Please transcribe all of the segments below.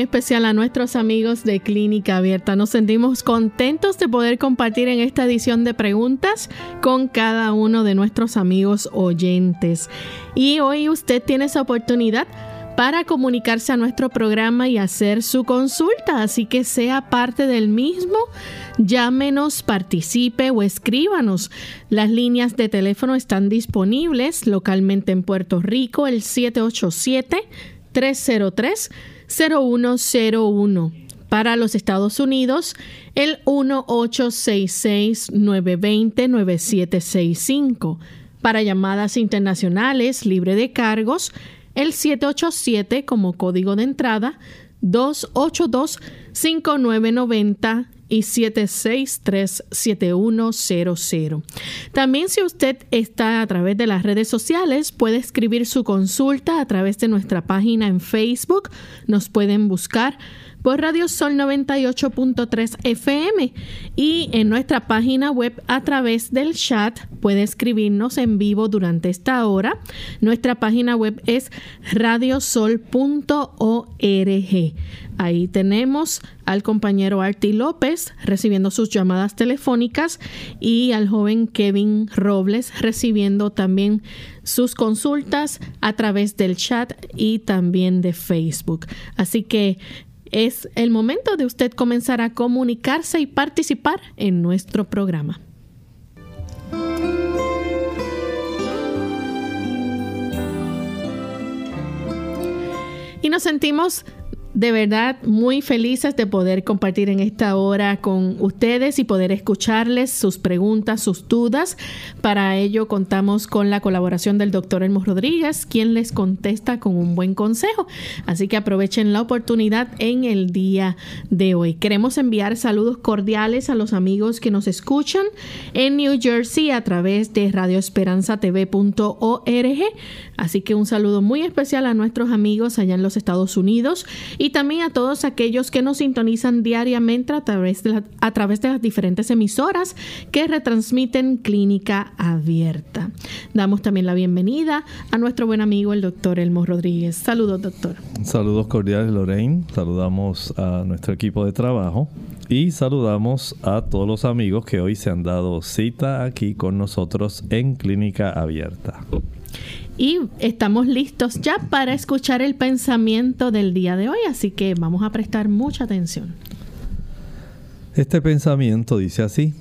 Especial a nuestros amigos de Clínica Abierta. Nos sentimos contentos de poder compartir en esta edición de preguntas con cada uno de nuestros amigos oyentes. Y hoy usted tiene esa oportunidad para comunicarse a nuestro programa y hacer su consulta, así que sea parte del mismo. Llámenos, participe o escríbanos. Las líneas de teléfono están disponibles localmente en Puerto Rico, el 787 303 0101. Para los Estados Unidos, el 1866-920-9765. Para llamadas internacionales libre de cargos, el 787 como código de entrada, 282-5990 y 763-7100. También si usted está a través de las redes sociales, puede escribir su consulta a través de nuestra página en Facebook. Nos pueden buscar por Radio Sol 98.3 FM y en nuestra página web a través del chat puede escribirnos en vivo durante esta hora. Nuestra página web es radiosol.org. Ahí tenemos al compañero Arti López recibiendo sus llamadas telefónicas y al joven Kevin Robles recibiendo también sus consultas a través del chat y también de Facebook. Así que es el momento de usted comenzar a comunicarse y participar en nuestro programa. Y nos sentimos de verdad muy felices de poder compartir en esta hora con ustedes y poder escucharles sus preguntas, sus dudas. Para ello contamos con la colaboración del doctor Elmo Rodríguez, quien les contesta con un buen consejo. Así que aprovechen la oportunidad en el día de hoy. Queremos enviar saludos cordiales a los amigos que nos escuchan en New Jersey a través de radioesperanzatv.org. Así que un saludo muy especial a nuestros amigos allá en los Estados Unidos y también a todos aquellos que nos sintonizan diariamente a través de, a través de las diferentes emisoras que retransmiten Clínica Abierta. Damos también la bienvenida a nuestro buen amigo el doctor Elmo Rodríguez. Saludos, doctor. Saludos cordiales, Lorraine. Saludamos a nuestro equipo de trabajo y saludamos a todos los amigos que hoy se han dado cita aquí con nosotros en Clínica Abierta. Y estamos listos ya para escuchar el pensamiento del día de hoy, así que vamos a prestar mucha atención. Este pensamiento dice así,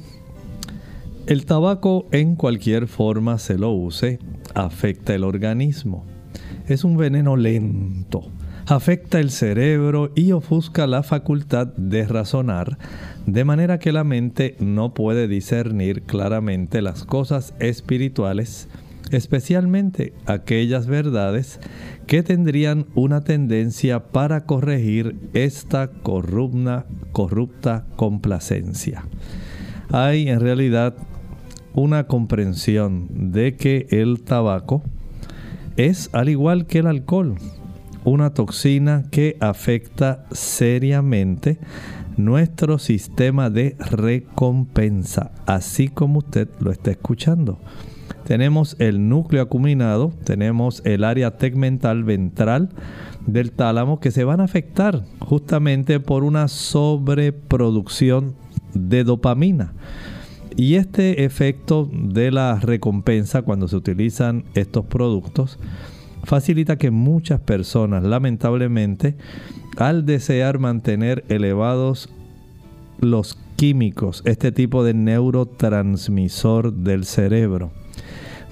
el tabaco en cualquier forma se lo use afecta el organismo. Es un veneno lento, afecta el cerebro y ofusca la facultad de razonar, de manera que la mente no puede discernir claramente las cosas espirituales especialmente aquellas verdades que tendrían una tendencia para corregir esta corrupta, corrupta complacencia. Hay en realidad una comprensión de que el tabaco es al igual que el alcohol, una toxina que afecta seriamente nuestro sistema de recompensa, así como usted lo está escuchando. Tenemos el núcleo acuminado, tenemos el área tegmental ventral del tálamo que se van a afectar justamente por una sobreproducción de dopamina. Y este efecto de la recompensa cuando se utilizan estos productos facilita que muchas personas lamentablemente al desear mantener elevados los químicos, este tipo de neurotransmisor del cerebro,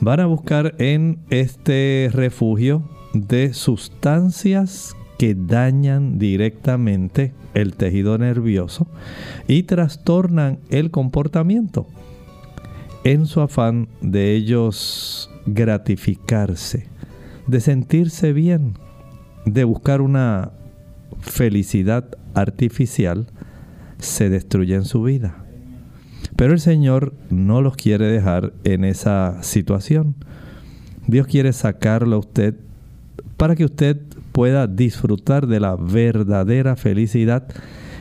van a buscar en este refugio de sustancias que dañan directamente el tejido nervioso y trastornan el comportamiento en su afán de ellos gratificarse, de sentirse bien, de buscar una felicidad artificial, se destruye en su vida. Pero el Señor no los quiere dejar en esa situación. Dios quiere sacarlo a usted para que usted pueda disfrutar de la verdadera felicidad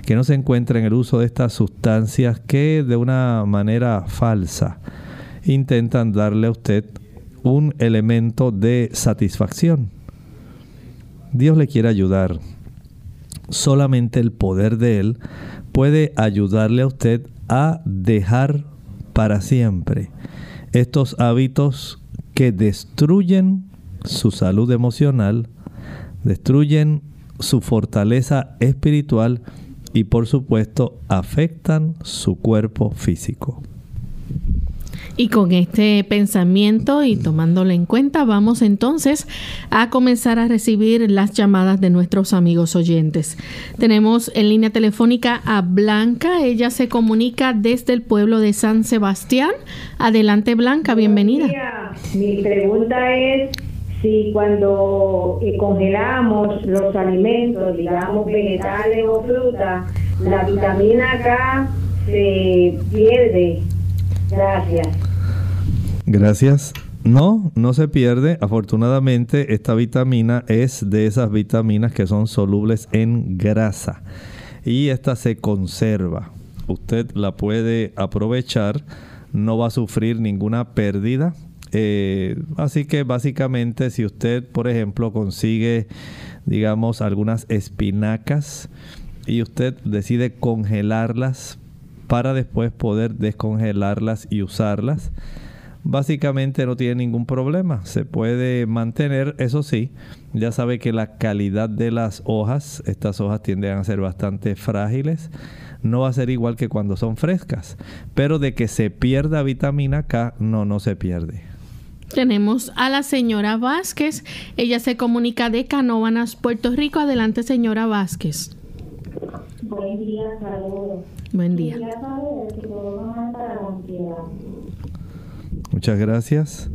que no se encuentra en el uso de estas sustancias que de una manera falsa intentan darle a usted un elemento de satisfacción. Dios le quiere ayudar. Solamente el poder de Él puede ayudarle a usted a dejar para siempre estos hábitos que destruyen su salud emocional, destruyen su fortaleza espiritual y por supuesto afectan su cuerpo físico. Y con este pensamiento y tomándolo en cuenta, vamos entonces a comenzar a recibir las llamadas de nuestros amigos oyentes. Tenemos en línea telefónica a Blanca, ella se comunica desde el pueblo de San Sebastián. Adelante Blanca, bienvenida. Mi pregunta es si cuando eh, congelamos los alimentos, digamos vegetales o frutas, la vitamina K se pierde. Gracias. Gracias. No, no se pierde. Afortunadamente, esta vitamina es de esas vitaminas que son solubles en grasa y esta se conserva. Usted la puede aprovechar, no va a sufrir ninguna pérdida. Eh, así que básicamente si usted, por ejemplo, consigue, digamos, algunas espinacas y usted decide congelarlas para después poder descongelarlas y usarlas, básicamente no tiene ningún problema. Se puede mantener, eso sí, ya sabe que la calidad de las hojas, estas hojas tienden a ser bastante frágiles, no va a ser igual que cuando son frescas. Pero de que se pierda vitamina K, no, no se pierde. Tenemos a la señora Vázquez. Ella se comunica de Canóvanas, Puerto Rico. Adelante, señora Vázquez. Buen día, saludos. Buen día. Muchas gracias.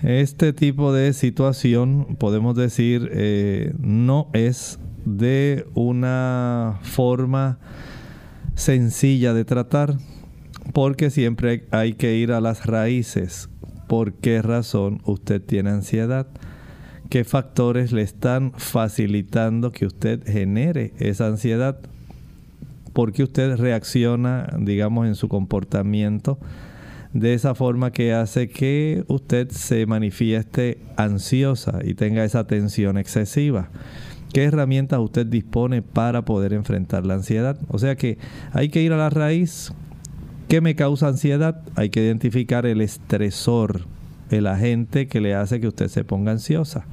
Este tipo de situación, podemos decir, eh, no es de una forma sencilla de tratar, porque siempre hay que ir a las raíces. ¿Por qué razón usted tiene ansiedad? ¿Qué factores le están facilitando que usted genere esa ansiedad? ¿Por qué usted reacciona, digamos, en su comportamiento? De esa forma que hace que usted se manifieste ansiosa y tenga esa tensión excesiva. ¿Qué herramientas usted dispone para poder enfrentar la ansiedad? O sea que hay que ir a la raíz. ¿Qué me causa ansiedad? Hay que identificar el estresor, el agente que le hace que usted se ponga ansiosa.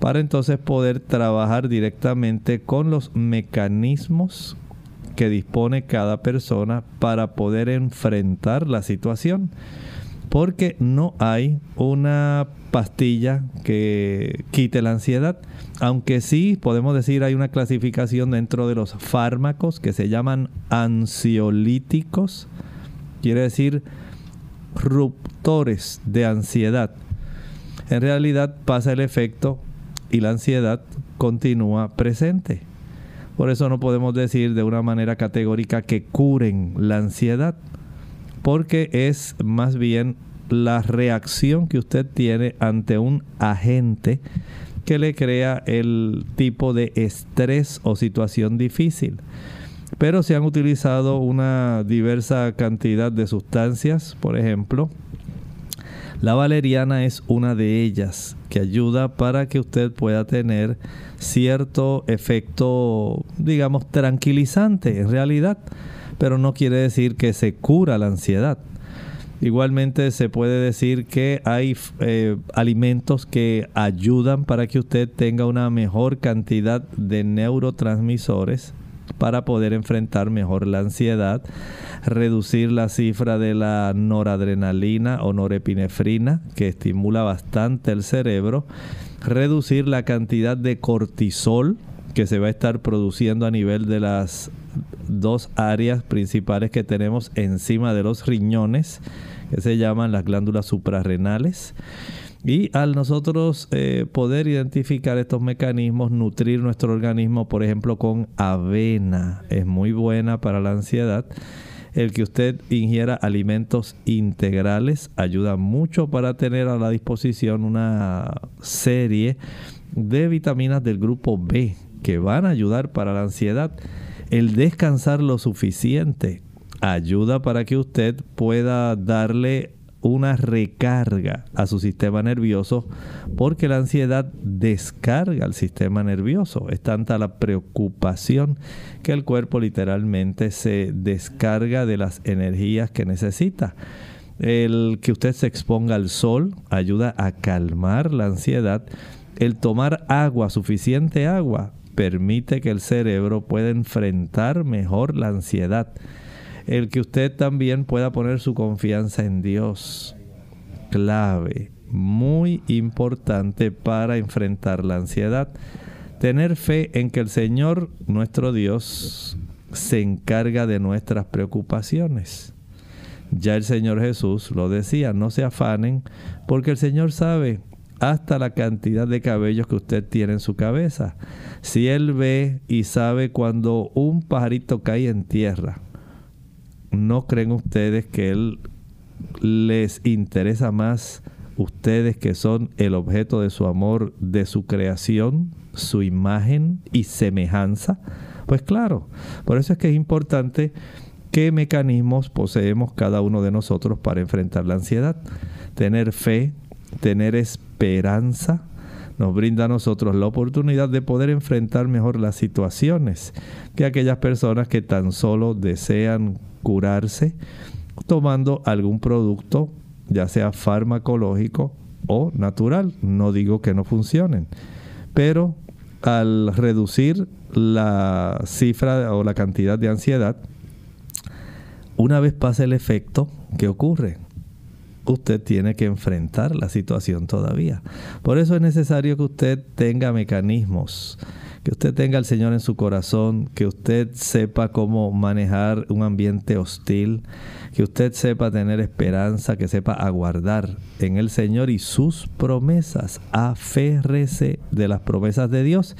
Para entonces poder trabajar directamente con los mecanismos que dispone cada persona para poder enfrentar la situación. Porque no hay una pastilla que quite la ansiedad. Aunque sí podemos decir hay una clasificación dentro de los fármacos que se llaman ansiolíticos. Quiere decir ruptores de ansiedad. En realidad pasa el efecto y la ansiedad continúa presente. Por eso no podemos decir de una manera categórica que curen la ansiedad, porque es más bien la reacción que usted tiene ante un agente que le crea el tipo de estrés o situación difícil. Pero se han utilizado una diversa cantidad de sustancias, por ejemplo, la valeriana es una de ellas que ayuda para que usted pueda tener cierto efecto, digamos, tranquilizante en realidad, pero no quiere decir que se cura la ansiedad. Igualmente se puede decir que hay eh, alimentos que ayudan para que usted tenga una mejor cantidad de neurotransmisores para poder enfrentar mejor la ansiedad, reducir la cifra de la noradrenalina o norepinefrina, que estimula bastante el cerebro, reducir la cantidad de cortisol que se va a estar produciendo a nivel de las dos áreas principales que tenemos encima de los riñones, que se llaman las glándulas suprarrenales. Y al nosotros eh, poder identificar estos mecanismos, nutrir nuestro organismo, por ejemplo, con avena, es muy buena para la ansiedad. El que usted ingiera alimentos integrales ayuda mucho para tener a la disposición una serie de vitaminas del grupo B que van a ayudar para la ansiedad. El descansar lo suficiente ayuda para que usted pueda darle una recarga a su sistema nervioso porque la ansiedad descarga el sistema nervioso. Es tanta la preocupación que el cuerpo literalmente se descarga de las energías que necesita. El que usted se exponga al sol ayuda a calmar la ansiedad. El tomar agua, suficiente agua, permite que el cerebro pueda enfrentar mejor la ansiedad el que usted también pueda poner su confianza en Dios. Clave, muy importante para enfrentar la ansiedad. Tener fe en que el Señor, nuestro Dios, se encarga de nuestras preocupaciones. Ya el Señor Jesús lo decía, no se afanen, porque el Señor sabe hasta la cantidad de cabellos que usted tiene en su cabeza. Si Él ve y sabe cuando un pajarito cae en tierra, ¿no creen ustedes que Él les interesa más ustedes que son el objeto de su amor, de su creación, su imagen y semejanza? Pues claro, por eso es que es importante qué mecanismos poseemos cada uno de nosotros para enfrentar la ansiedad. Tener fe, tener esperanza, nos brinda a nosotros la oportunidad de poder enfrentar mejor las situaciones que aquellas personas que tan solo desean curarse tomando algún producto, ya sea farmacológico o natural. No digo que no funcionen, pero al reducir la cifra o la cantidad de ansiedad, una vez pasa el efecto, ¿qué ocurre? Usted tiene que enfrentar la situación todavía. Por eso es necesario que usted tenga mecanismos que usted tenga al Señor en su corazón, que usted sepa cómo manejar un ambiente hostil, que usted sepa tener esperanza, que sepa aguardar en el Señor y sus promesas. Aférrese de las promesas de Dios.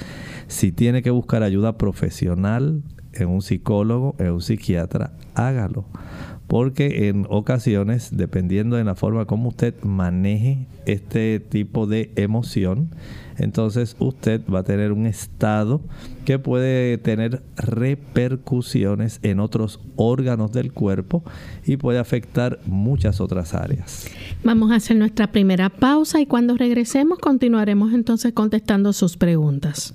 Si tiene que buscar ayuda profesional en un psicólogo, en un psiquiatra, hágalo porque en ocasiones, dependiendo de la forma como usted maneje este tipo de emoción, entonces usted va a tener un estado que puede tener repercusiones en otros órganos del cuerpo y puede afectar muchas otras áreas. Vamos a hacer nuestra primera pausa y cuando regresemos continuaremos entonces contestando sus preguntas.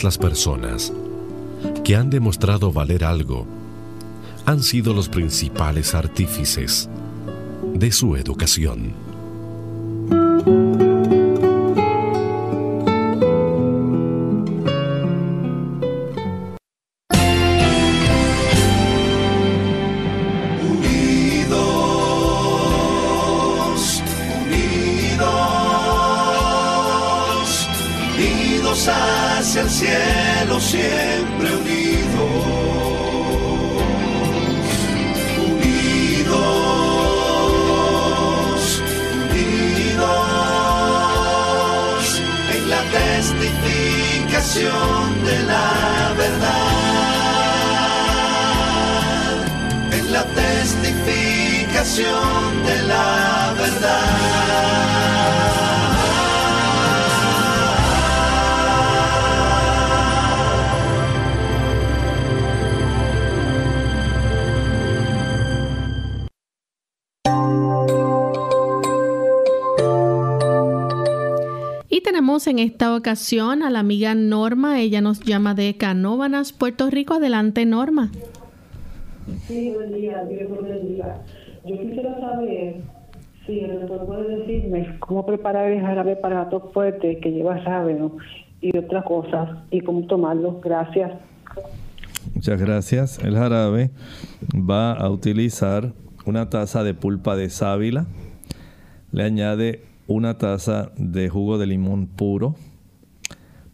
Las personas que han demostrado valer algo han sido los principales artífices de su educación. En esta ocasión a la amiga Norma. Ella nos llama de Canóvanas, Puerto Rico. Adelante, Norma. Sí, buen día, día. Yo quisiera saber si el doctor puede decirme cómo preparar el jarabe para gato fuerte que lleva rábano y otras cosas y cómo tomarlo. Gracias. Muchas gracias. El jarabe va a utilizar una taza de pulpa de sábila. Le añade una taza de jugo de limón puro,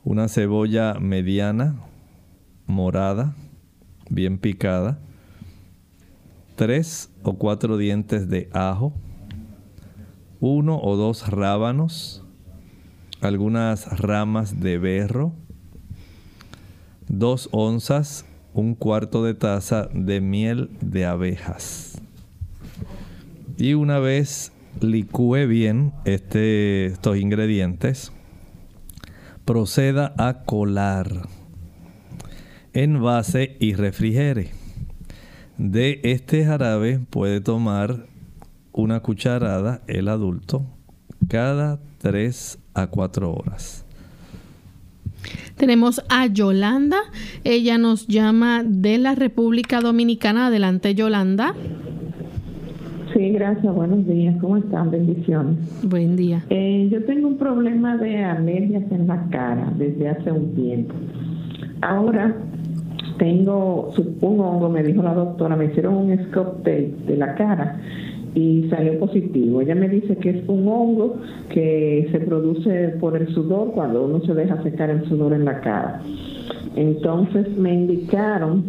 una cebolla mediana, morada, bien picada, tres o cuatro dientes de ajo, uno o dos rábanos, algunas ramas de berro, dos onzas, un cuarto de taza de miel de abejas. Y una vez licúe bien este, estos ingredientes, proceda a colar, envase y refrigere. De este jarabe puede tomar una cucharada el adulto cada 3 a 4 horas. Tenemos a Yolanda, ella nos llama de la República Dominicana. Adelante, Yolanda. Sí, gracias. Buenos días. ¿Cómo están? Bendiciones. Buen día. Eh, yo tengo un problema de alergias en la cara desde hace un tiempo. Ahora tengo un hongo, me dijo la doctora, me hicieron un scop tape de la cara y salió positivo. Ella me dice que es un hongo que se produce por el sudor cuando uno se deja secar el sudor en la cara. Entonces me indicaron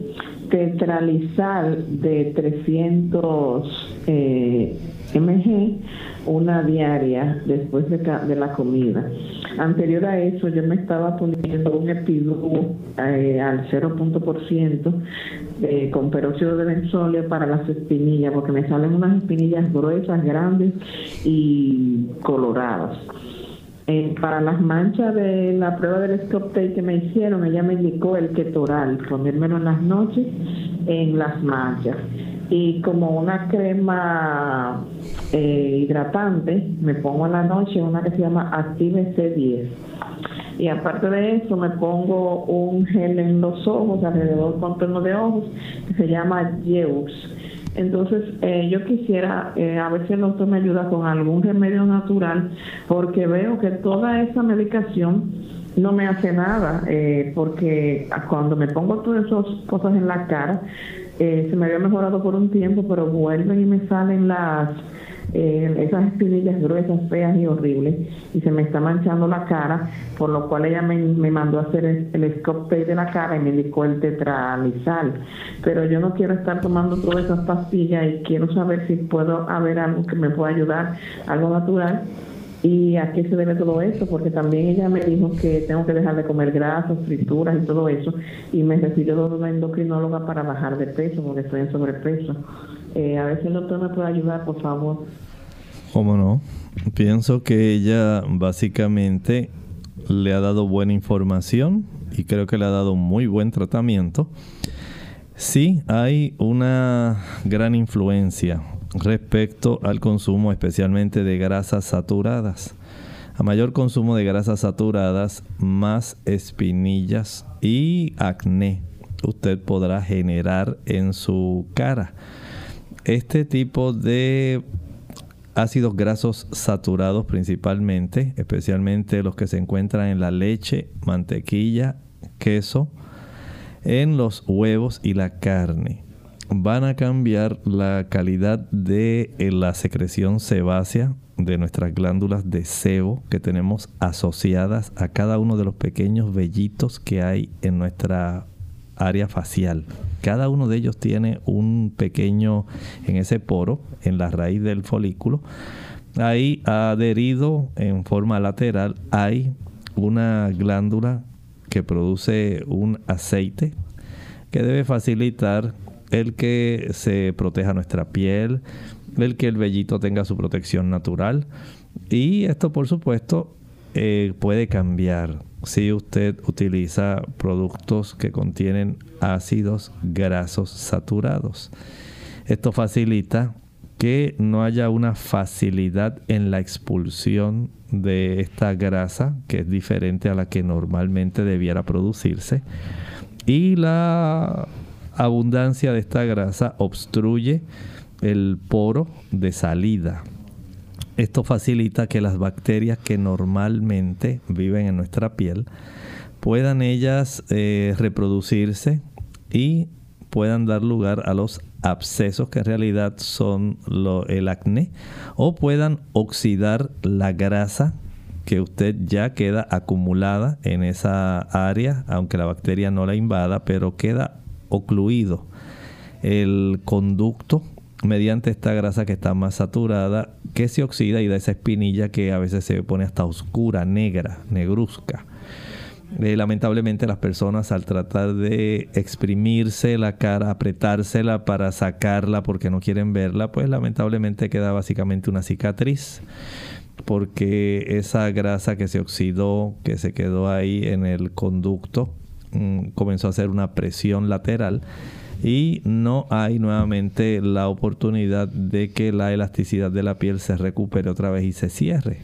tetralizal de 300 eh, mg, una diaria después de, la comida. Anterior a eso yo me estaba poniendo un epidú eh, al 0.% eh, con peróxido de benzolio para las espinillas, porque me salen unas espinillas gruesas, grandes y coloradas. Eh, para las manchas de la prueba del Scop que me hicieron, ella me indicó el ketoral, ponérmelo en las noches en las manchas. Y como una crema eh, hidratante, me pongo en la noche una que se llama Active C10. Y aparte de eso, me pongo un gel en los ojos, alrededor del contorno de ojos, que se llama Yeus entonces, eh, yo quisiera, eh, a ver si el doctor me ayuda con algún remedio natural, porque veo que toda esa medicación no me hace nada, eh, porque cuando me pongo todas esas cosas en la cara, se me había mejorado por un tiempo, pero vuelven y me salen las eh, esas espinillas gruesas, feas y horribles, y se me está manchando la cara, por lo cual ella me, mandó a hacer el, el de la cara y me indicó el tetralizal. Pero yo no quiero estar tomando todas esas pastillas y quiero saber si puedo haber algo que me pueda ayudar, algo natural. ¿Y a qué se debe todo eso? Porque también ella me dijo que tengo que dejar de comer grasas, frituras y todo eso. Y me refirió una endocrinóloga para bajar de peso, porque estoy en sobrepeso. Eh, a ver si el doctor me puede ayudar, por favor. ¿Cómo no? Pienso que ella básicamente le ha dado buena información y creo que le ha dado muy buen tratamiento. Sí, hay una gran influencia respecto al consumo especialmente de grasas saturadas. A mayor consumo de grasas saturadas, más espinillas y acné usted podrá generar en su cara este tipo de ácidos grasos saturados principalmente, especialmente los que se encuentran en la leche, mantequilla, queso, en los huevos y la carne. Van a cambiar la calidad de eh, la secreción sebácea de nuestras glándulas de sebo que tenemos asociadas a cada uno de los pequeños vellitos que hay en nuestra área facial. Cada uno de ellos tiene un pequeño, en ese poro, en la raíz del folículo, ahí adherido en forma lateral hay una glándula que produce un aceite que debe facilitar el que se proteja nuestra piel, el que el vellito tenga su protección natural. Y esto, por supuesto, eh, puede cambiar si usted utiliza productos que contienen ácidos grasos saturados. Esto facilita que no haya una facilidad en la expulsión de esta grasa, que es diferente a la que normalmente debiera producirse. Y la abundancia de esta grasa obstruye el poro de salida. Esto facilita que las bacterias que normalmente viven en nuestra piel puedan ellas eh, reproducirse y puedan dar lugar a los abscesos que en realidad son el acné o puedan oxidar la grasa que usted ya queda acumulada en esa área, aunque la bacteria no la invada, pero queda ocluido el conducto mediante esta grasa que está más saturada, que se oxida y da esa espinilla que a veces se pone hasta oscura, negra, negruzca. Eh, lamentablemente las personas al tratar de exprimirse la cara, apretársela para sacarla porque no quieren verla, pues lamentablemente queda básicamente una cicatriz porque esa grasa que se oxidó, que se quedó ahí en el conducto, mm, comenzó a hacer una presión lateral y no hay nuevamente la oportunidad de que la elasticidad de la piel se recupere otra vez y se cierre.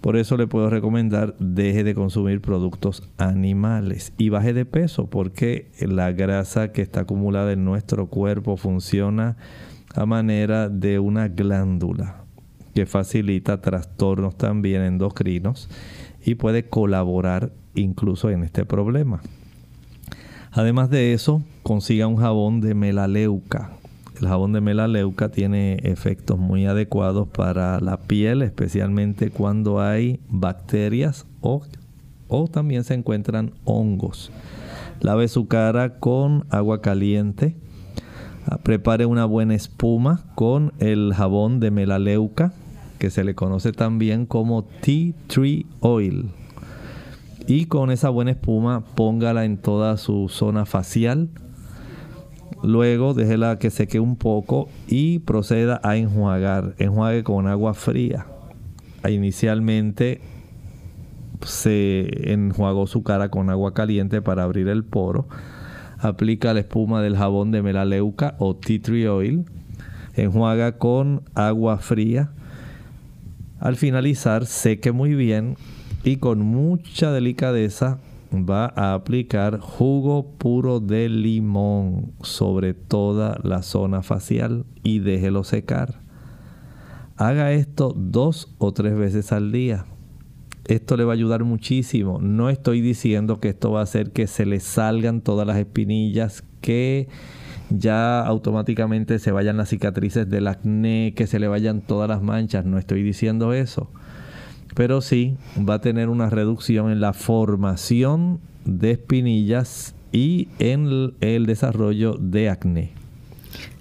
Por eso le puedo recomendar deje de consumir productos animales y baje de peso porque la grasa que está acumulada en nuestro cuerpo funciona a manera de una glándula que facilita trastornos también endocrinos y puede colaborar incluso en este problema. Además de eso, consiga un jabón de melaleuca. El jabón de melaleuca tiene efectos muy adecuados para la piel, especialmente cuando hay bacterias o, o también se encuentran hongos. Lave su cara con agua caliente. Ah, prepare una buena espuma con el jabón de melaleuca, que se le conoce también como tea tree oil. Y con esa buena espuma póngala en toda su zona facial, Luego déjela que seque un poco y proceda a enjuagar. Enjuague con agua fría. Inicialmente se enjuagó su cara con agua caliente para abrir el poro. Aplica la espuma del jabón de melaleuca o tea tree oil. Enjuaga con agua fría. Al finalizar, seque muy bien y con mucha delicadeza va a aplicar jugo puro de limón sobre toda la zona facial y déjelo secar. Haga esto dos o tres veces al día. Esto le va a ayudar muchísimo. No estoy diciendo que esto va a hacer que se le salgan todas las espinillas, que ya automáticamente se vayan las cicatrices del acné, que se le vayan todas las manchas. No estoy diciendo eso pero sí va a tener una reducción en la formación de espinillas y en el desarrollo de acné.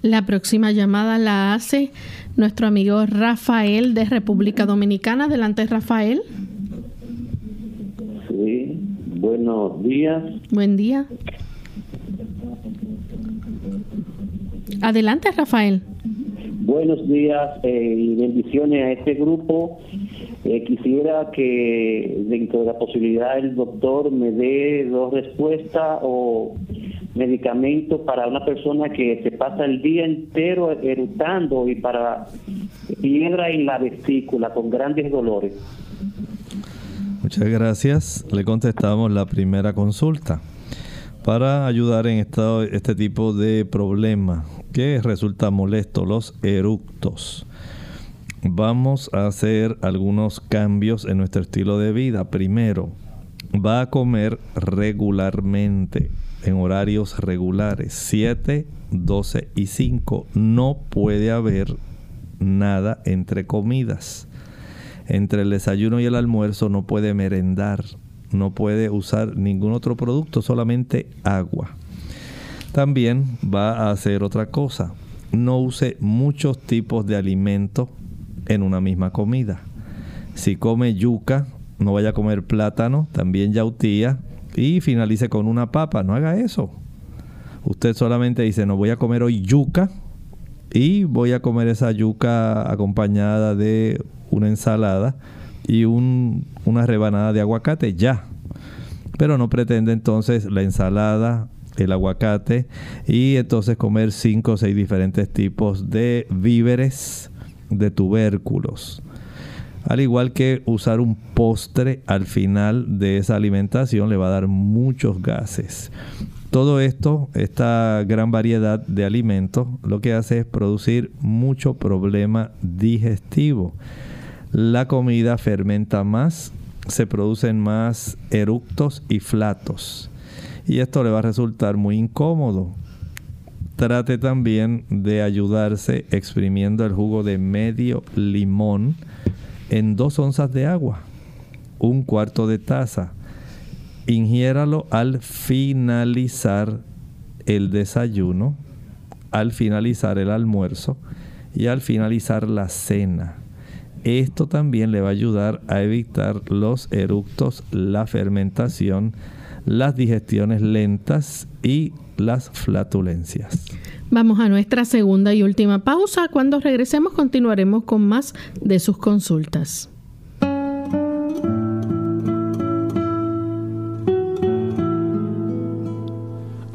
La próxima llamada la hace nuestro amigo Rafael de República Dominicana. Adelante, Rafael. Sí, buenos días. Buen día. Adelante, Rafael. Buenos días eh, y bendiciones a este grupo eh, quisiera que dentro de la posibilidad el doctor me dé dos respuestas o medicamentos para una persona que se pasa el día entero erutando y para piedra en la vesícula con grandes dolores. Muchas gracias. Le contestamos la primera consulta. Para ayudar en este tipo de problema que resulta molesto, los eructos vamos a hacer algunos cambios en nuestro estilo de vida. Primero, va a comer regularmente. en horarios regulares, 7, 12 y 5. No puede haber nada entre comidas. Entre el desayuno y el almuerzo no puede merendar, no puede usar ningún otro producto, solamente agua. También va a hacer otra cosa, no use muchos tipos de alimentos en una misma comida. Si come yuca, no vaya a comer plátano, también yautía y finalice con una papa, no haga eso. Usted solamente dice, no voy a comer hoy yuca y voy a comer esa yuca acompañada de una ensalada y una rebanada de aguacate, ya. Pero no pretende entonces la ensalada, el aguacate y entonces comer cinco o seis diferentes tipos de víveres de tubérculos. Al igual que usar un postre al final de esa alimentación le va a dar muchos gases. Todo esto, esta gran variedad de alimentos, lo que hace es producir mucho problema digestivo. La comida fermenta más, se producen más eructos y flatos. Y esto le va a resultar muy incómodo. Trate también de ayudarse exprimiendo el jugo de medio limón en dos onzas de agua, un cuarto de taza ingiéralo al finalizar el desayuno, al finalizar el almuerzo y al finalizar la cena. Esto también le va a ayudar a evitar los eructos, la fermentación, las digestiones lentas y las flatulencias. Vamos a nuestra segunda y última pausa. Cuando regresemos continuaremos con más de sus consultas.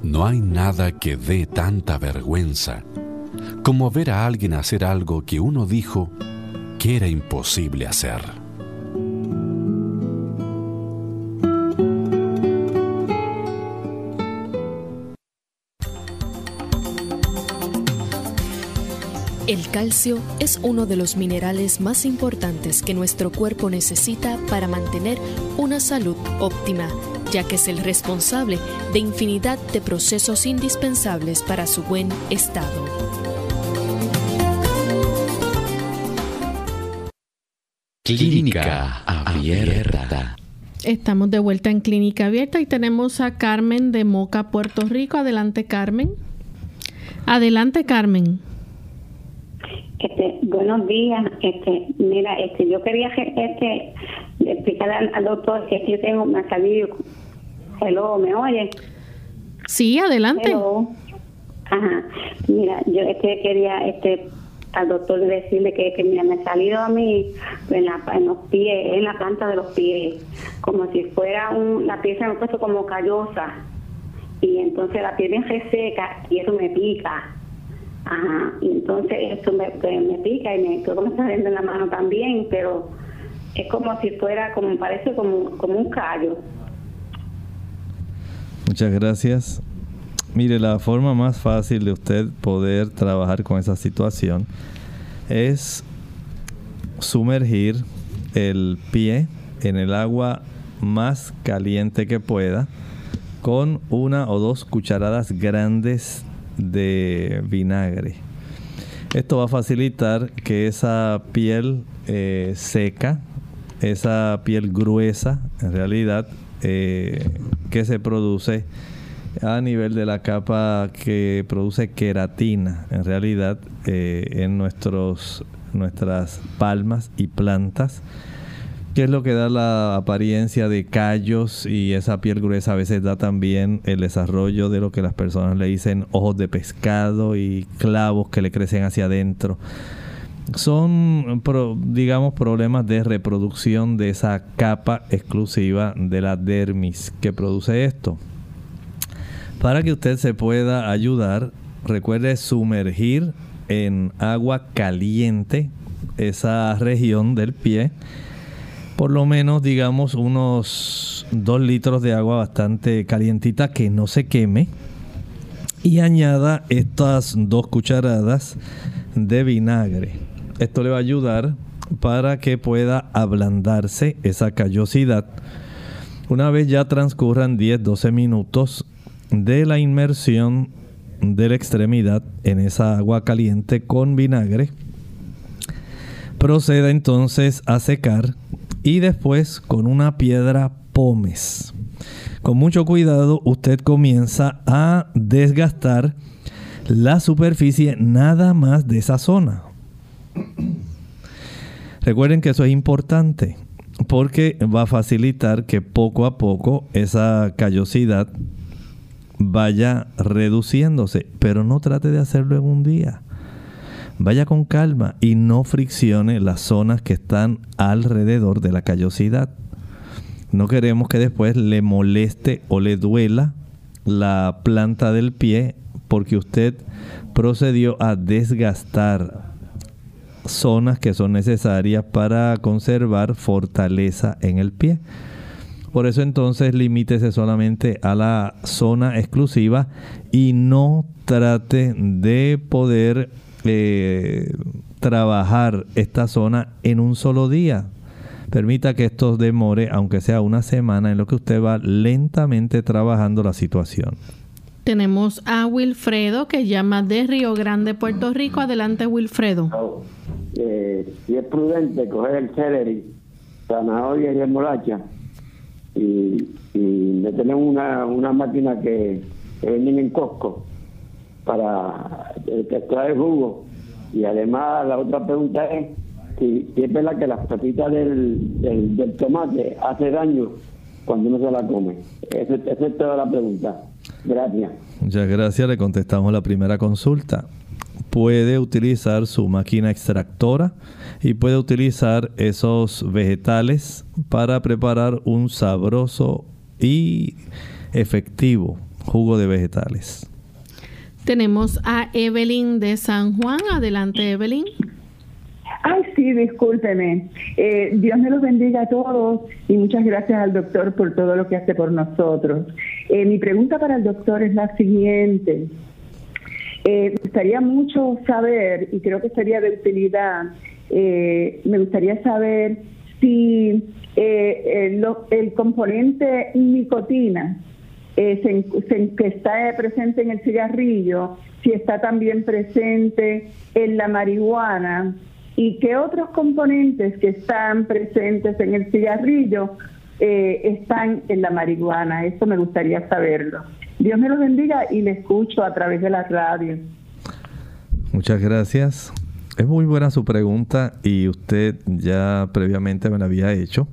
No hay nada que dé tanta vergüenza como ver a alguien hacer algo que uno dijo que era imposible hacer. El calcio es uno de los minerales más importantes que nuestro cuerpo necesita para mantener una salud óptima ya que es el responsable de infinidad de procesos indispensables para su buen estado. Clínica Abierta. Estamos de vuelta en Clínica Abierta y tenemos a Carmen de Moca, Puerto Rico. Adelante, Carmen. Adelante, Carmen. Este, buenos días. Este, mira, este, yo quería este, explicarle al, doctor que yo tengo una salida. Hello, ¿me oye? Sí, adelante. Ajá. Mira, yo este quería este al doctor decirle que, que mira, me ha salido a mí en, la, en los pies, en la planta de los pies, como si fuera un, la piel se me ha puesto como callosa y entonces la piel me reseca y eso me pica. Ajá, y entonces eso me, me pica y me, todo me está en la mano también, pero es como si fuera, como parece como, como un callo. Muchas gracias. Mire, la forma más fácil de usted poder trabajar con esa situación es sumergir el pie en el agua más caliente que pueda con una o dos cucharadas grandes de vinagre. Esto va a facilitar que esa piel eh, seca, esa piel gruesa, en realidad, eh, que se produce a nivel de la capa que produce queratina, en realidad, eh, en nuestros, nuestras palmas y plantas que es lo que da la apariencia de callos y esa piel gruesa a veces da también el desarrollo de lo que las personas le dicen ojos de pescado y clavos que le crecen hacia adentro. Son, digamos, problemas de reproducción de esa capa exclusiva de la dermis que produce esto. Para que usted se pueda ayudar, recuerde sumergir en agua caliente esa región del pie por lo menos digamos unos 2 litros de agua bastante calientita que no se queme y añada estas dos cucharadas de vinagre. Esto le va a ayudar para que pueda ablandarse esa callosidad. Una vez ya transcurran 10-12 minutos, de la inmersión de la extremidad en esa agua caliente con vinagre, proceda entonces a secar y después con una piedra pómez. Con mucho cuidado usted comienza a desgastar la superficie nada más de esa zona. Recuerden que eso es importante porque va a facilitar que poco a poco esa callosidad vaya reduciéndose, pero no trate de hacerlo en un día. Vaya con calma y no friccione las zonas que están alrededor de la callosidad. No queremos que después le moleste o le duela la planta del pie porque usted procedió a desgastar zonas que son necesarias para conservar fortaleza en el pie. Por eso entonces limítese solamente a la zona exclusiva y no trate de poder eh, trabajar esta zona en un solo día. Permita que esto demore, aunque sea una semana, en lo que usted va lentamente trabajando la situación. Tenemos a Wilfredo que llama de Río Grande, Puerto Rico. Adelante, Wilfredo. Eh, si es prudente coger el celery, zanahoria y remolacha y, y meterle una, una máquina que, que venden en Costco para extraer el jugo. Y además la otra pregunta es si, es verdad que las patitas del, del, tomate hace daño cuando uno se la come. Esa, es toda la pregunta. Gracias. Muchas gracias. Le contestamos la primera consulta. Puede utilizar su máquina extractora y puede utilizar esos vegetales para preparar un sabroso y efectivo jugo de vegetales. Tenemos a Evelyn de San Juan. Adelante, Evelyn. Ay, sí, discúlpeme. Eh, Dios me los bendiga a todos y muchas gracias al doctor por todo lo que hace por nosotros. Eh, mi pregunta para el doctor es la siguiente. Eh, me gustaría mucho saber, y creo que sería de utilidad, me gustaría saber si el componente nicotina se, que está presente en el cigarrillo, si está también presente en la marihuana y qué otros componentes que están presentes en el cigarrillo eh, están en la marihuana. Eso me gustaría saberlo. Dios me lo bendiga y le escucho a través de la radio. Muchas gracias. Es muy buena su pregunta y usted ya previamente me la había hecho.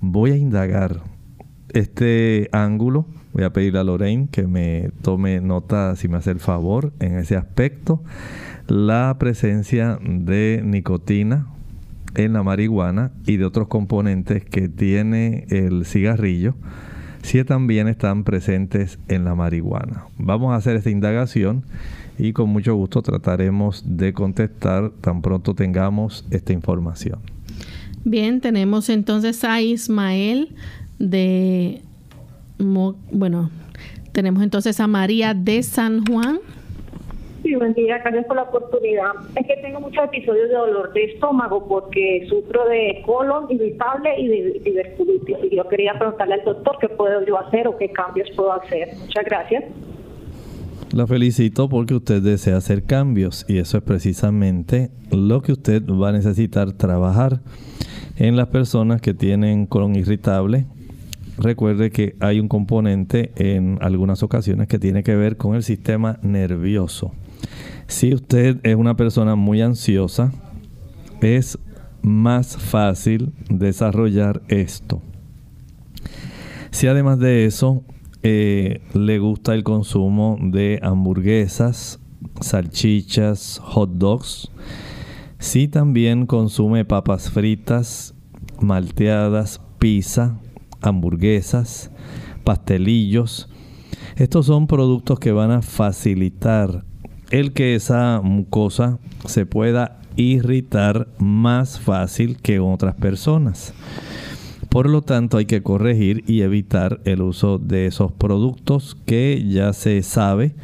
Voy a indagar este ángulo. Voy a pedirle a Lorraine que me tome nota, si me hace el favor, en ese aspecto la presencia de nicotina en la marihuana y de otros componentes que tiene el cigarrillo, si también están presentes en la marihuana. Vamos a hacer esta indagación y con mucho gusto trataremos de contestar tan pronto tengamos esta información. Bien, tenemos entonces a Ismael de, bueno, tenemos entonces a María de San Juan. Sí, buen día, gracias por la oportunidad. Es que tengo muchos episodios de dolor de estómago porque sufro de colon irritable y de diverticulitis. Y yo quería preguntarle al doctor qué puedo yo hacer o qué cambios puedo hacer. Muchas gracias. La felicito porque usted desea hacer cambios y eso es precisamente lo que usted va a necesitar trabajar en las personas que tienen colon irritable. Recuerde que hay un componente en algunas ocasiones que tiene que ver con el sistema nervioso. Si usted es una persona muy ansiosa, es más fácil desarrollar esto. Si además de eso eh, le gusta el consumo de hamburguesas, salchichas, hot dogs, si también consume papas fritas, malteadas, pizza, hamburguesas, pastelillos, estos son productos que van a facilitar el que esa mucosa se pueda irritar más fácil que otras personas. Por lo tanto, hay que corregir y evitar el uso de esos productos que ya se sabe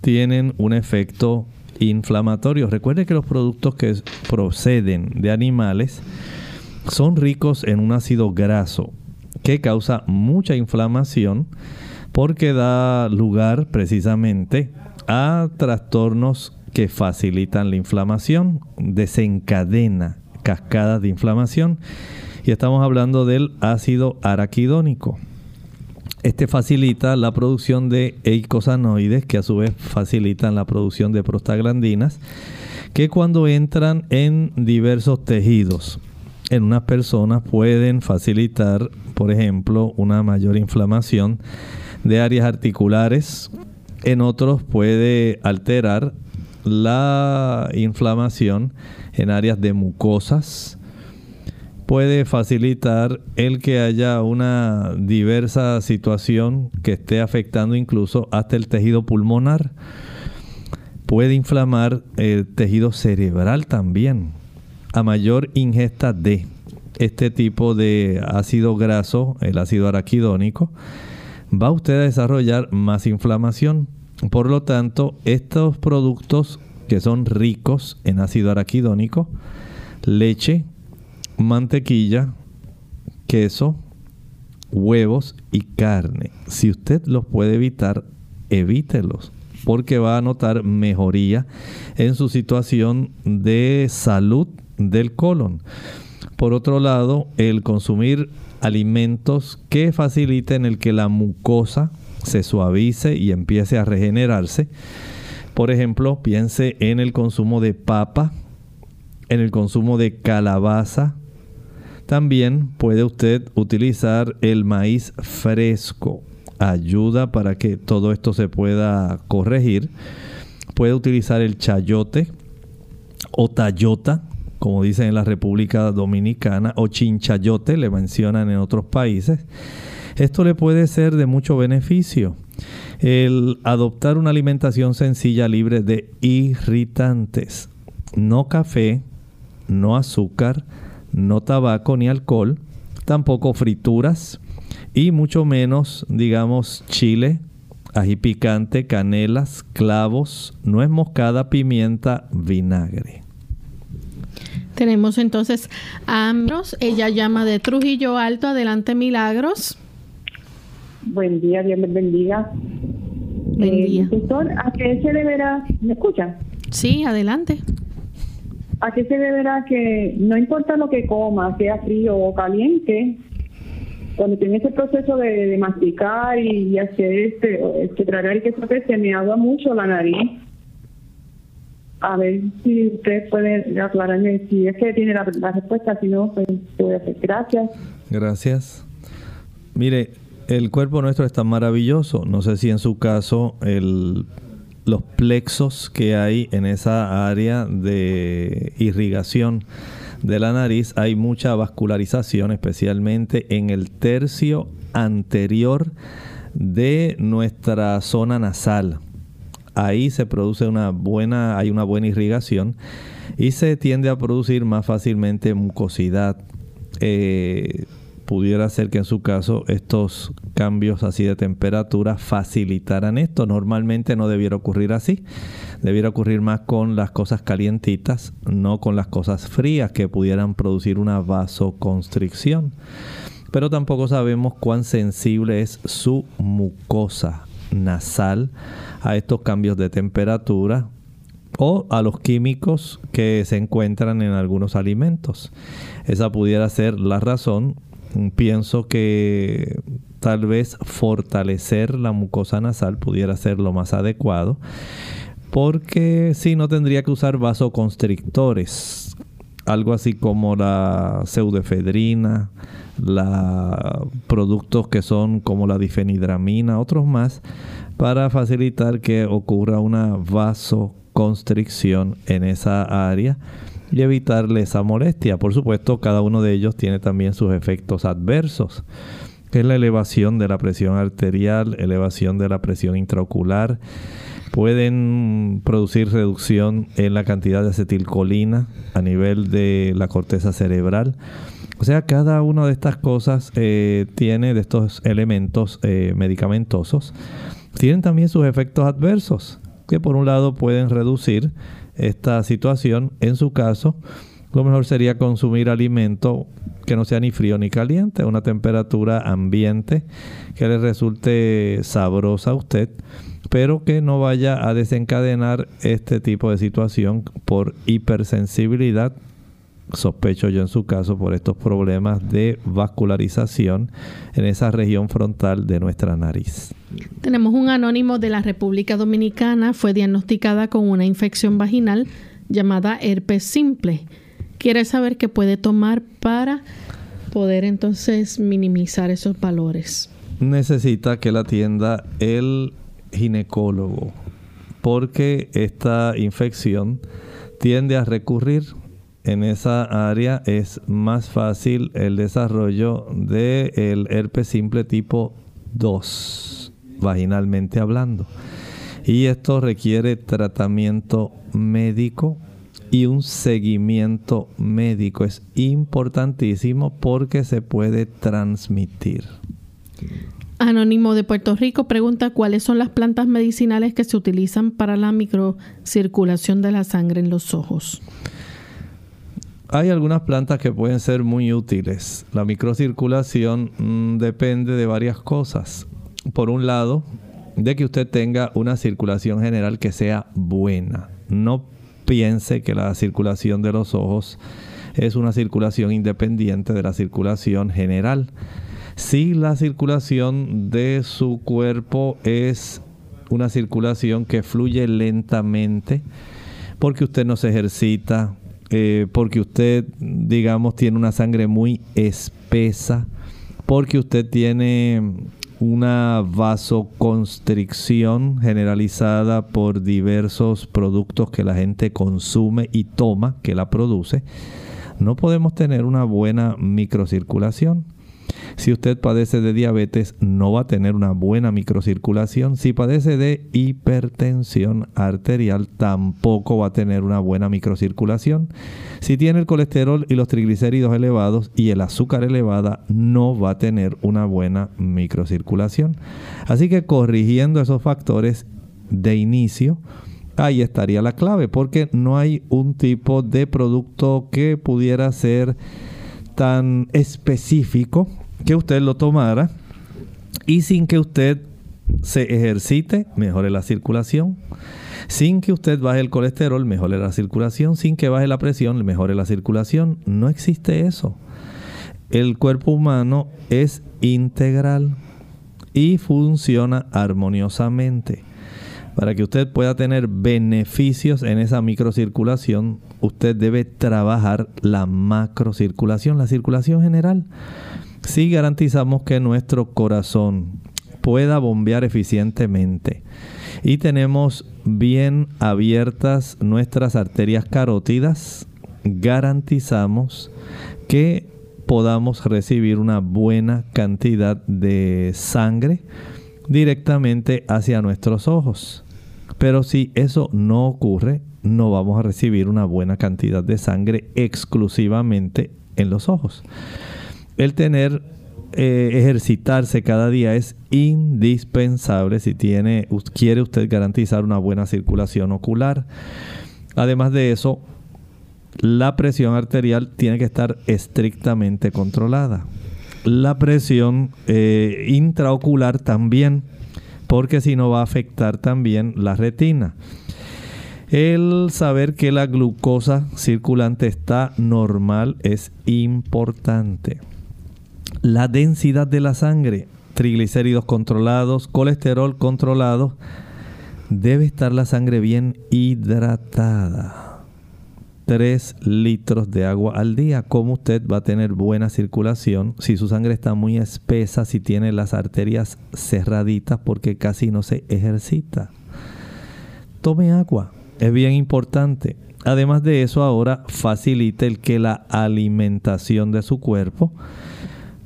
tienen un efecto inflamatorio. Recuerde que los productos que proceden de animales son ricos en un ácido graso que causa mucha inflamación porque da lugar precisamente a trastornos que facilitan la inflamación, desencadena cascadas de inflamación y estamos hablando del ácido araquidónico. Este facilita la producción de eicosanoides que a su vez facilitan la producción de prostaglandinas que cuando entran en diversos tejidos en unas personas pueden facilitar, por ejemplo, una mayor inflamación de áreas articulares, en otros puede alterar la inflamación en áreas de mucosas, puede facilitar el que haya una diversa situación que esté afectando incluso hasta el tejido pulmonar. Puede inflamar el tejido cerebral también. A mayor ingesta de este tipo de ácido graso, el ácido araquidónico, va usted a desarrollar más inflamación. Por lo tanto, estos productos que son ricos en ácido araquidónico, leche, mantequilla, queso, huevos y carne. Si usted los puede evitar, evítelos, porque va a notar mejoría en su situación de salud del colon. Por otro lado, el consumir alimentos que faciliten el que la mucosa se suavice y empiece a regenerarse. Por ejemplo, piense en el consumo de papa, en el consumo de calabaza. También puede usted utilizar el maíz fresco. Ayuda para que todo esto se pueda corregir. Puede utilizar el chayote o tayota, como dicen en la República Dominicana, o chinchayote, le mencionan en otros países. Esto le puede ser de mucho beneficio. El adoptar una alimentación sencilla libre de irritantes. No café, no azúcar, no tabaco ni alcohol, tampoco frituras y mucho menos, digamos, chile, ají picante, canelas, clavos, nuez moscada, pimienta, vinagre. Tenemos entonces a Amros, ella llama de Trujillo Alto, adelante Milagros. Buen día, Dios les bendiga. Buen Eh, día. doctor, ¿a qué se deberá, me escuchan? Sí, adelante. ¿A qué se deberá que no importa lo que coma, sea frío o caliente, cuando tiene ese proceso de, de masticar y, y hacer este, este tragar y que se me agua mucho la nariz? A ver si usted puede aclararme si es que tiene la, respuesta, si no, pues ¿qué voy a hacer? Gracias. Gracias. Mire, el cuerpo nuestro está maravilloso. No sé si en su caso el, los plexos que hay en esa área de irrigación de la nariz, hay mucha vascularización, especialmente en el tercio anterior de nuestra zona nasal. Ahí se produce una buena, hay una buena irrigación y se tiende a producir más fácilmente mucosidad. Eh, pudiera ser que en su caso estos cambios así de temperatura facilitaran esto. Normalmente no debiera ocurrir así. Debiera ocurrir más con las cosas calientitas, no con las cosas frías que pudieran producir una vasoconstricción. Pero tampoco sabemos cuán sensible es su mucosa nasal a estos cambios de temperatura o a los químicos que se encuentran en algunos alimentos. Esa pudiera ser la razón. Pienso que tal vez fortalecer la mucosa nasal pudiera ser lo más adecuado porque si no tendría que usar vasoconstrictores, algo así como la pseudoefedrina, la productos que son como la difenidramina, otros más, para facilitar que ocurra una vasoconstricción en esa área y evitarle esa molestia. Por supuesto, cada uno de ellos tiene también sus efectos adversos, que es la elevación de la presión arterial, elevación de la presión intraocular, pueden producir reducción en la cantidad de acetilcolina a nivel de la corteza cerebral. O sea, cada una de estas cosas eh, tiene de estos elementos eh, medicamentosos, tienen también sus efectos adversos, que por un lado pueden reducir esta situación, en su caso, lo mejor sería consumir alimento que no sea ni frío ni caliente, una temperatura ambiente que le resulte sabrosa a usted, pero que no vaya a desencadenar este tipo de situación por hipersensibilidad sospecho yo en su caso por estos problemas de vascularización en esa región frontal de nuestra nariz. Tenemos un anónimo de la República Dominicana, fue diagnosticada con una infección vaginal llamada herpes simple. Quiere saber qué puede tomar para poder entonces minimizar esos valores. Necesita que la atienda el ginecólogo porque esta infección tiende a recurrir en esa área es más fácil el desarrollo del el herpes simple tipo 2, vaginalmente hablando. Y esto requiere tratamiento médico y un seguimiento médico. Es importantísimo porque se puede transmitir. Anónimo de Puerto Rico pregunta cuáles son las plantas medicinales que se utilizan para la microcirculación de la sangre en los ojos. Hay algunas plantas que pueden ser muy útiles. La microcirculación mm, depende de varias cosas. Por un lado, de que usted tenga una circulación general que sea buena. No piense que la circulación de los ojos es una circulación independiente de la circulación general. Si la circulación de su cuerpo es una circulación que fluye lentamente, porque usted no se ejercita, eh, porque usted, digamos, tiene una sangre muy espesa, porque usted tiene una vasoconstricción generalizada por diversos productos que la gente consume y toma, que la produce, no podemos tener una buena microcirculación. Si usted padece de diabetes, no va a tener una buena microcirculación. Si padece de hipertensión arterial, tampoco va a tener una buena microcirculación. Si tiene el colesterol y los triglicéridos elevados y el azúcar elevada, no va a tener una buena microcirculación. Así que corrigiendo esos factores de inicio, ahí estaría la clave, porque no hay un tipo de producto que pudiera ser tan específico que usted lo tomara y sin que usted se ejercite, mejore la circulación. Sin que usted baje el colesterol, mejore la circulación. Sin que baje la presión, mejore la circulación. No existe eso. El cuerpo humano es integral y funciona armoniosamente. Para que usted pueda tener beneficios en esa microcirculación, usted debe trabajar la macrocirculación, la circulación general. Si garantizamos que nuestro corazón pueda bombear eficientemente y tenemos bien abiertas nuestras arterias carótidas, garantizamos que podamos recibir una buena cantidad de sangre directamente hacia nuestros ojos. Pero si eso no ocurre, no vamos a recibir una buena cantidad de sangre exclusivamente en los ojos. El tener, eh, ejercitarse cada día es indispensable si tiene, quiere usted garantizar una buena circulación ocular. Además de eso, la presión arterial tiene que estar estrictamente controlada la presión eh, intraocular también, porque si no va a afectar también la retina. El saber que la glucosa circulante está normal es importante. La densidad de la sangre, triglicéridos controlados, colesterol controlado, debe estar la sangre bien hidratada 3 litros de agua al día. ¿Cómo usted va a tener buena circulación si su sangre está muy espesa, si tiene las arterias cerraditas porque casi no se ejercita? Tome agua, es bien importante. Además de eso, ahora facilite el que la alimentación de su cuerpo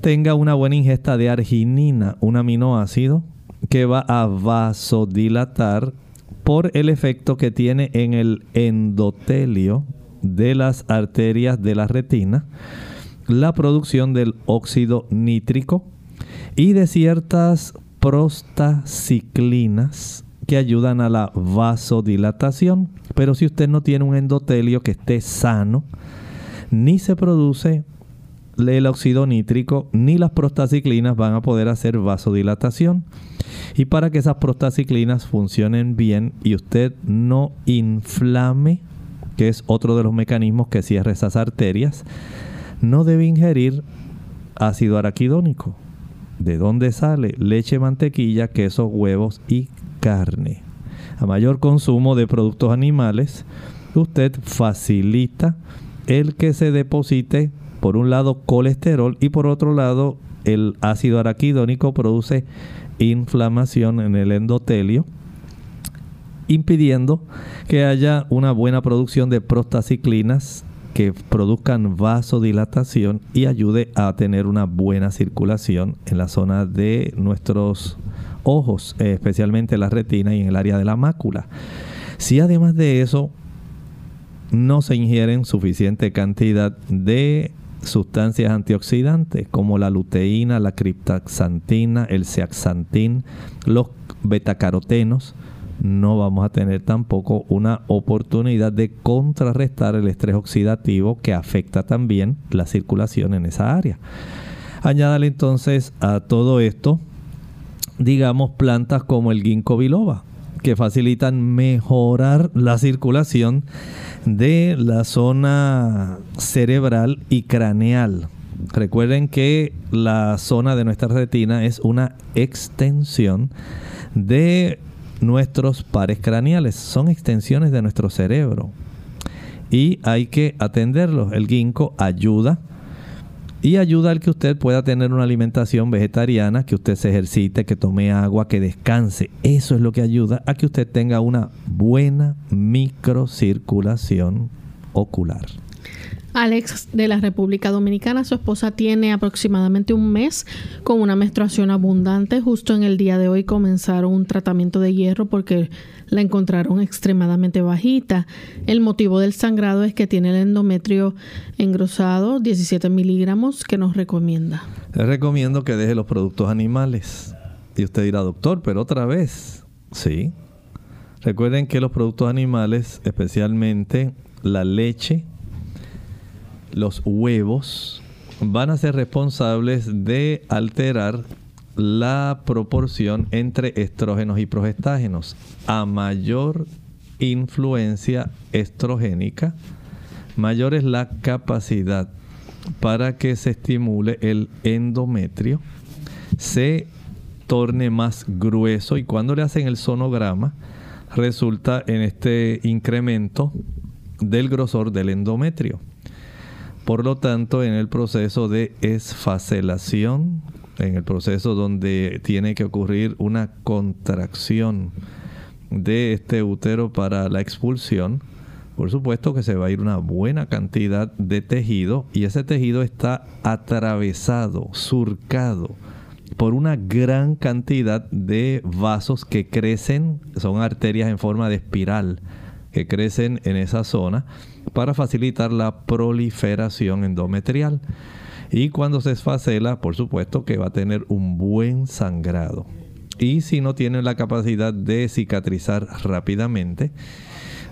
tenga una buena ingesta de arginina, un aminoácido que va a vasodilatar por el efecto que tiene en el endotelio de las arterias de la retina, la producción del óxido nítrico y de ciertas prostaciclinas que ayudan a la vasodilatación. Pero si usted no tiene un endotelio que esté sano, ni se produce el óxido nítrico ni las prostaciclinas van a poder hacer vasodilatación. Y para que esas prostaciclinas funcionen bien y usted no inflame, que es otro de los mecanismos que cierra esas arterias, no debe ingerir ácido araquidónico. ¿De dónde sale? Leche, mantequilla, quesos, huevos y carne. A mayor consumo de productos animales, usted facilita el que se deposite por un lado colesterol y por otro lado el ácido araquidónico produce inflamación en el endotelio impidiendo que haya una buena producción de prostaciclinas que produzcan vasodilatación y ayude a tener una buena circulación en la zona de nuestros ojos, especialmente la retina y en el área de la mácula. Si además de eso no se ingieren suficiente cantidad de sustancias antioxidantes como la luteína, la criptaxantina, el zeaxantín, los betacarotenos, no vamos a tener tampoco una oportunidad de contrarrestar el estrés oxidativo que afecta también la circulación en esa área. Añádale entonces a todo esto, digamos, plantas como el ginkgo biloba, que facilitan mejorar la circulación de la zona cerebral y craneal. Recuerden que la zona de nuestra retina es una extensión de nuestros pares craneales, son extensiones de nuestro cerebro y hay que atenderlos. El ginkgo ayuda y ayuda al que usted pueda tener una alimentación vegetariana, que usted se ejercite, que tome agua, que descanse. Eso es lo que ayuda a que usted tenga una buena microcirculación ocular. Alex de la República Dominicana, su esposa tiene aproximadamente un mes con una menstruación abundante. Justo en el día de hoy comenzaron un tratamiento de hierro porque la encontraron extremadamente bajita. El motivo del sangrado es que tiene el endometrio engrosado, 17 miligramos, que nos recomienda. Le recomiendo que deje los productos animales. Y usted dirá, doctor, pero otra vez. Sí. Recuerden que los productos animales, especialmente la leche, los huevos van a ser responsables de alterar la proporción entre estrógenos y progestágenos. A mayor influencia estrogénica, mayor es la capacidad para que se estimule el endometrio, se torne más grueso y cuando le hacen el sonograma resulta en este incremento del grosor del endometrio. Por lo tanto, en el proceso de esfacelación, en el proceso donde tiene que ocurrir una contracción de este útero para la expulsión, por supuesto que se va a ir una buena cantidad de tejido y ese tejido está atravesado, surcado por una gran cantidad de vasos que crecen, son arterias en forma de espiral que crecen en esa zona para facilitar la proliferación endometrial. Y cuando se esfacela, por supuesto que va a tener un buen sangrado. Y si no tiene la capacidad de cicatrizar rápidamente,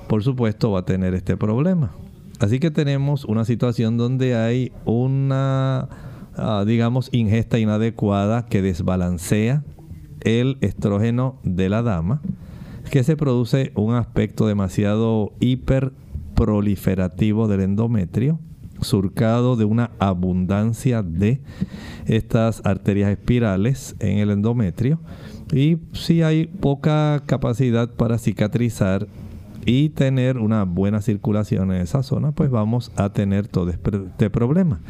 por supuesto va a tener este problema. Así que tenemos una situación donde hay una, ah, digamos, ingesta inadecuada que desbalancea el estrógeno de la dama, que se produce un aspecto demasiado hiper proliferativo del endometrio, surcado de una abundancia de estas arterias espirales en el endometrio. Y si hay poca capacidad para cicatrizar y tener una buena circulación en esa zona, pues vamos a tener todo este problema.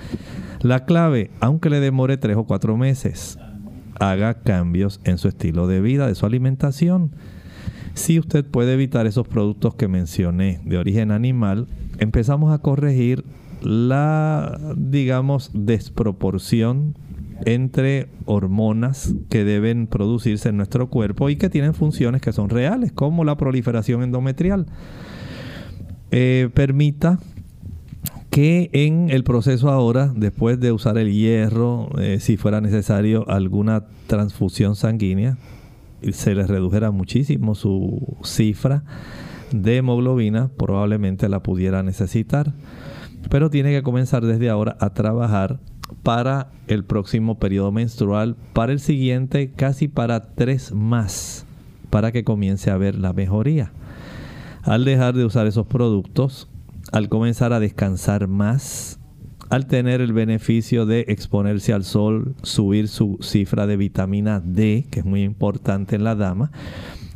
La clave, aunque le demore tres o cuatro meses, haga cambios en su estilo de vida, de su alimentación si usted puede evitar esos productos que mencioné de origen animal, empezamos a corregir la, digamos, desproporción entre hormonas que deben producirse en nuestro cuerpo y que tienen funciones que son reales, como la proliferación endometrial. Eh, permita que en el proceso ahora, después de usar el hierro, eh, si fuera necesario alguna transfusión sanguínea, se les redujera muchísimo su cifra de hemoglobina, probablemente la pudiera necesitar. Pero tiene que comenzar desde ahora a trabajar para el próximo periodo menstrual, para el siguiente, casi para tres más, para que comience a ver la mejoría. Al dejar de usar esos productos, al comenzar a descansar más, al tener el beneficio de exponerse al sol, subir su cifra de vitamina D, que es muy importante en la dama,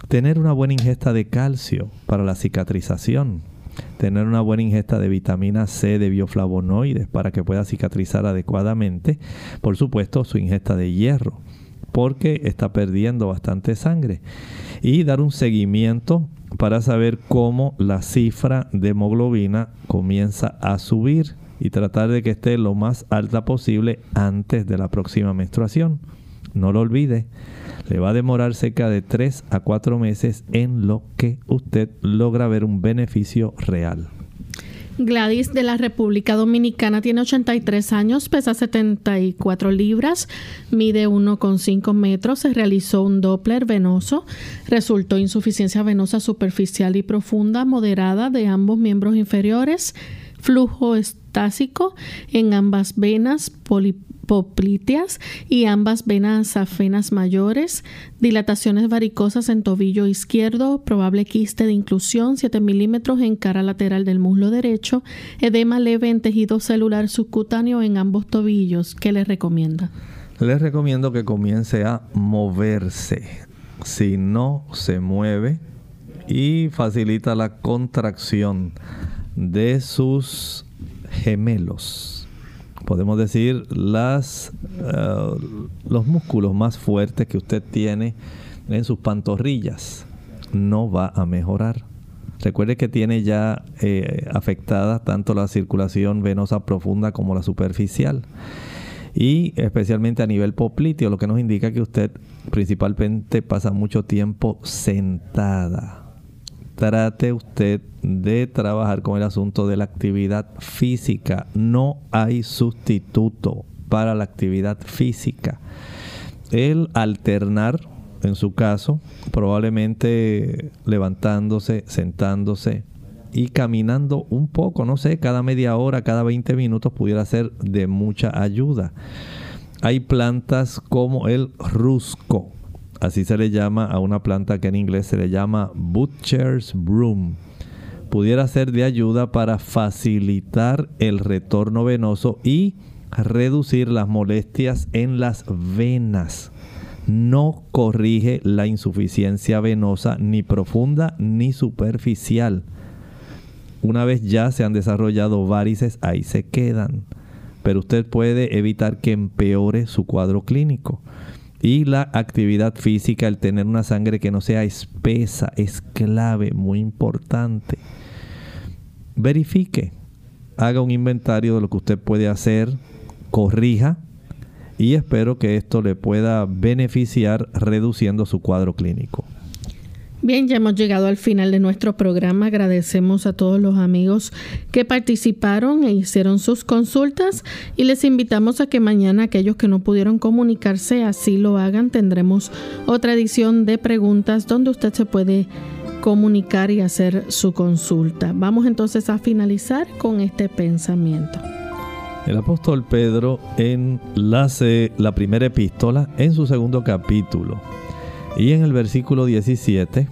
tener una buena ingesta de calcio para la cicatrización, tener una buena ingesta de vitamina C, de bioflavonoides para que pueda cicatrizar adecuadamente, por supuesto su ingesta de hierro, porque está perdiendo bastante sangre, y dar un seguimiento para saber cómo la cifra de hemoglobina comienza a subir y tratar de que esté lo más alta posible antes de la próxima menstruación. No lo olvide, le va a demorar cerca de 3 a 4 meses en lo que usted logra ver un beneficio real. Gladys de la República Dominicana tiene 83 años, pesa 74 libras, mide 1,5 metros, se realizó un Doppler venoso, resultó insuficiencia venosa superficial y profunda moderada de ambos miembros inferiores, flujo estásico en ambas venas, popliteas y ambas venas afenas mayores, dilataciones varicosas en tobillo izquierdo, probable quiste de inclusión 7 milímetros en cara lateral del muslo derecho, edema leve en tejido celular subcutáneo en ambos tobillos. ¿Qué le recomienda? Les recomiendo que comience a moverse. Si no se mueve y facilita la contracción de sus gemelos podemos decir, las, eh, los músculos más fuertes que usted tiene en sus pantorrillas. No va a mejorar. Recuerde que tiene ya eh, afectada tanto la circulación venosa profunda como la superficial. Y especialmente a nivel popliteo, lo que nos indica que usted principalmente pasa mucho tiempo sentada trate usted de trabajar con el asunto de la actividad física. No hay sustituto para la actividad física. El alternar, en su caso, probablemente levantándose, sentándose y caminando un poco, no sé, cada media hora, cada 20 minutos pudiera ser de mucha ayuda. Hay plantas como el rusco, Así se le llama a una planta que en inglés se le llama Butcher's Broom. Pudiera ser de ayuda para facilitar el retorno venoso y reducir las molestias en las venas. No corrige la insuficiencia venosa ni profunda ni superficial. Una vez ya se han desarrollado varices, ahí se quedan. Pero usted puede evitar que empeore su cuadro clínico. Y la actividad física, el tener una sangre que no sea espesa, es clave, muy importante. Verifique, haga un inventario de lo que usted puede hacer, corrija y espero que esto le pueda beneficiar reduciendo su cuadro clínico. Bien, ya hemos llegado al final de nuestro programa. Agradecemos a todos los amigos que participaron e hicieron sus consultas y les invitamos a que mañana aquellos que no pudieron comunicarse así lo hagan. Tendremos otra edición de preguntas donde usted se puede comunicar y hacer su consulta. Vamos entonces a finalizar con este pensamiento. El apóstol Pedro en la, la primera epístola, en su segundo capítulo, y en el versículo 17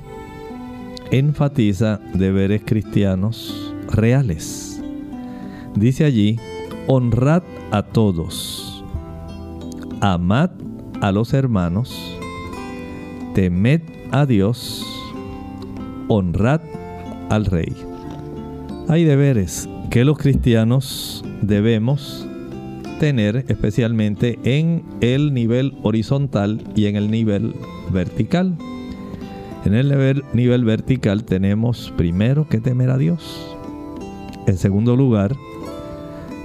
enfatiza deberes cristianos reales. Dice allí, honrad a todos, amad a los hermanos, temed a Dios, honrad al rey. Hay deberes que los cristianos debemos tener especialmente en el nivel horizontal y en el nivel vertical. En el nivel, vertical tenemos primero que temer a Dios. En segundo lugar,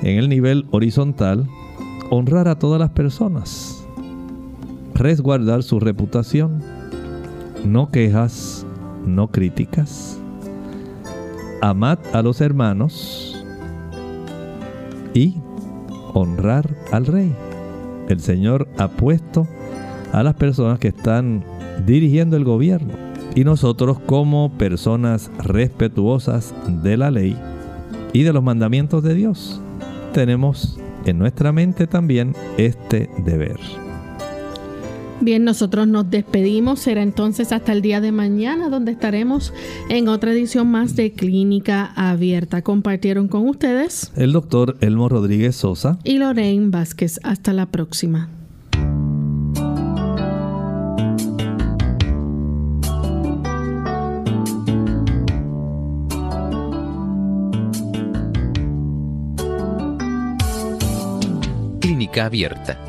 en el nivel horizontal, honrar a todas las personas. Resguardar su reputación. No quejas, no críticas. Amad a los hermanos y honrar al rey. El Señor ha puesto a las personas que están dirigiendo el gobierno. Y nosotros como personas respetuosas de la ley y de los mandamientos de Dios. Tenemos en nuestra mente también este deber. Bien, nosotros nos despedimos. Será entonces hasta el día de mañana donde estaremos en otra edición más de Clínica Abierta. Compartieron con ustedes el doctor Elmo Rodríguez Sosa y Lorraine Vázquez. Hasta la próxima. Clínica Abierta